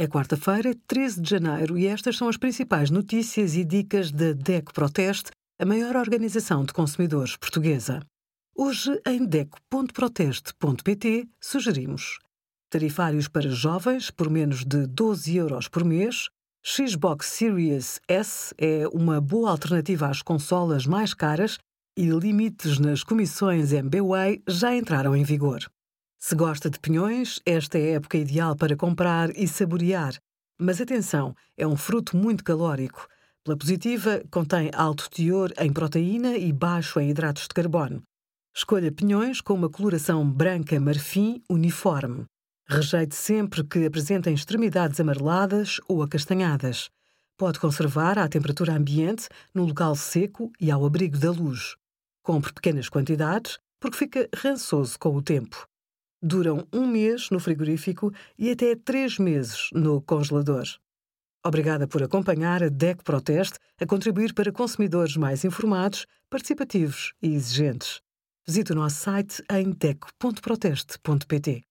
É quarta-feira, 13 de janeiro, e estas são as principais notícias e dicas da DECO Proteste, a maior organização de consumidores portuguesa. Hoje, em DECO.proteste.pt, sugerimos tarifários para jovens por menos de 12 euros por mês. Xbox Series S é uma boa alternativa às consolas mais caras e limites nas comissões MBWay já entraram em vigor. Se gosta de pinhões, esta é a época ideal para comprar e saborear. Mas atenção, é um fruto muito calórico. Pela positiva, contém alto teor em proteína e baixo em hidratos de carbono. Escolha pinhões com uma coloração branca marfim uniforme. Rejeite sempre que apresentem extremidades amareladas ou acastanhadas. Pode conservar à temperatura ambiente, no local seco e ao abrigo da luz. Compre pequenas quantidades, porque fica rançoso com o tempo. Duram um mês no frigorífico e até três meses no congelador. Obrigada por acompanhar a DEC Proteste a contribuir para consumidores mais informados, participativos e exigentes. Visite o nosso site em deco.proteste.pt.